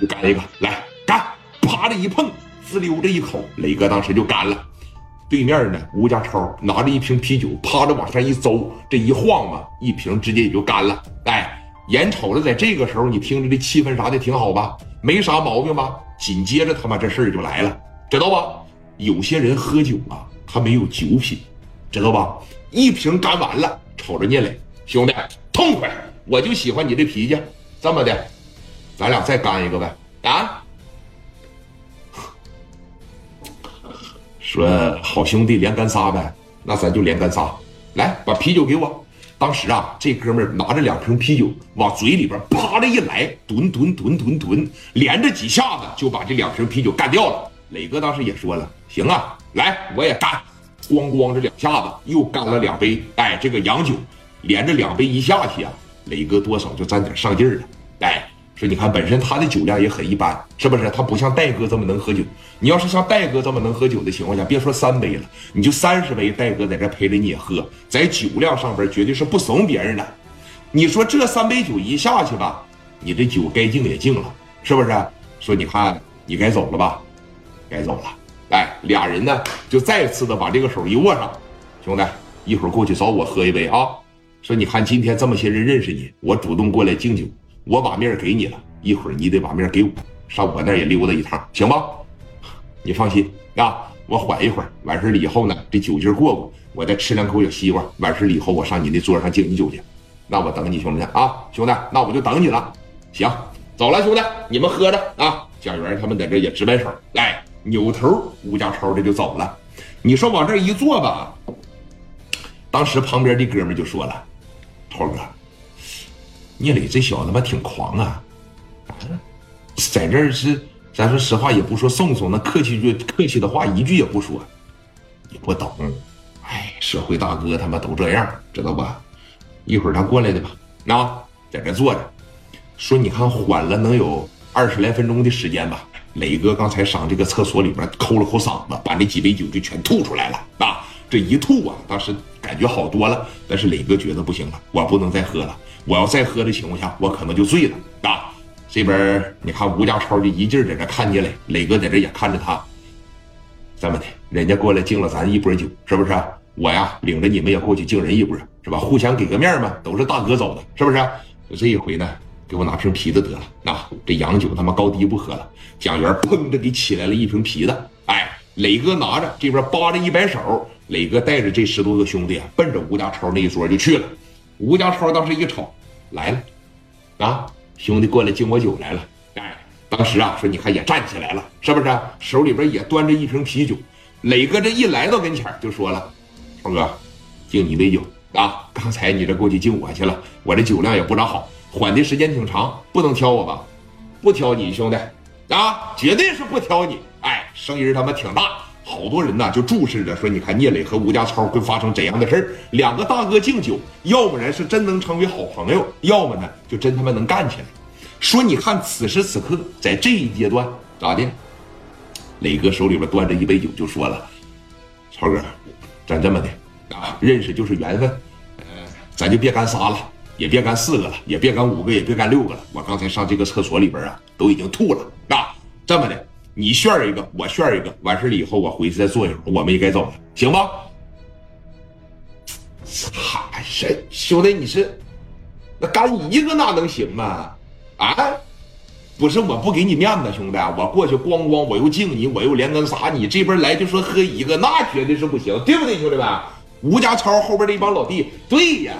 就干一个，来干！啪的一碰，滋溜这一口，磊哥当时就干了。对面呢，吴家超拿着一瓶啤酒，啪的往上一邹，这一晃嘛，一瓶直接也就干了。哎，眼瞅着在这个时候，你听着这气氛啥的挺好吧？没啥毛病吧？紧接着他妈这事儿就来了，知道吧？有些人喝酒啊，他没有酒品，知道吧？一瓶干完了，瞅着聂磊兄弟痛快，我就喜欢你这脾气。这么的，咱俩再干一个呗？啊？说好兄弟连干仨呗，那咱就连干仨。来，把啤酒给我。当时啊，这哥们拿着两瓶啤酒往嘴里边啪的一来，吨吨吨吨吨，连着几下子就把这两瓶啤酒干掉了。磊哥当时也说了，行啊，来我也干。咣咣这两下子又干了两杯，哎，这个洋酒连着两杯一下去啊，磊哥多少就沾点上劲儿了，你看，本身他的酒量也很一般，是不是？他不像戴哥这么能喝酒。你要是像戴哥这么能喝酒的情况下，别说三杯了，你就三十杯，戴哥在这陪着你也喝，在酒量上边绝对是不怂别人的。你说这三杯酒一下去吧，你这酒该敬也敬了，是不是？说你看，你该走了吧？该走了。哎，俩人呢就再次的把这个手一握上，兄弟，一会儿过去找我喝一杯啊。说你看今天这么些人认识你，我主动过来敬酒。我把面给你了，一会儿你得把面给我，上我那也溜达一趟，行吧？你放心啊，我缓一会儿，完事了以后呢，这酒劲过过，我再吃两口小西瓜，完事了以后我上你那桌上敬你酒去。那我等你兄弟啊，兄弟，那我就等你了。行，走了，兄弟，你们喝着啊。蒋元他们在这也直摆手，来，扭头吴家超这就走了。你说往这一坐吧，当时旁边的哥们就说了，涛哥。聂磊这小子他妈挺狂啊！在这儿是，咱说实话也不说送送，那客气句客气的话一句也不说。你不懂，哎，社会大哥他妈都这样，知道吧？一会儿他过来的吧，那在这坐着，说你看缓了能有二十来分钟的时间吧。磊哥刚才上这个厕所里边抠了抠嗓子，把那几杯酒就全吐出来了啊！这一吐啊，当时感觉好多了，但是磊哥觉得不行了，我不能再喝了。我要再喝的情况下，我可能就醉了啊！这边你看吴家超就一劲在这看见磊，磊哥在这也看着他。这么的，人家过来敬了咱一波酒，是不是？我呀，领着你们也过去敬人一波，是吧？互相给个面嘛，都是大哥走的，是不是？这一回呢，给我拿瓶啤的得了。啊，这洋酒他妈高低不喝了。蒋元砰的给起来了一瓶啤的，哎，磊哥拿着这边扒着一摆手，磊哥带着这十多个兄弟啊，奔着吴家超那一桌就去了。吴家超当时一瞅，来了，啊，兄弟过来敬我酒来了。哎，当时啊，说你看也站起来了，是不是？手里边也端着一瓶啤酒。磊哥这一来到跟前就说了：“超哥，敬你杯酒啊！刚才你这过去敬我去了，我这酒量也不咋好，缓的时间挺长，不能挑我吧？不挑你兄弟，啊，绝对是不挑你。哎，声音他妈挺大。”好多人呐，就注视着说：“你看聂磊和吴家超会发生怎样的事儿？两个大哥敬酒，要不然是真能成为好朋友，要么呢就真他妈能干起来。”说：“你看此时此刻，在这一阶段咋的？”磊哥手里边端着一杯酒，就说了：“超哥，咱这么的啊，认识就是缘分，呃，咱就别干仨了，也别干四个了，也别干五个，也别干六个了。我刚才上这个厕所里边啊，都已经吐了啊，这么的。”你炫一个，我炫一个，完事了以后，我回去再坐一会儿，我们也该走了，行吗？操，谁兄弟？你是那干一个哪能行啊？啊？不是我不给你面子，兄弟，我过去咣咣，我又敬你，我又连干啥？你这边来就说喝一个，那绝对是不行，对不对，兄弟们？吴家超后边的一帮老弟，对呀。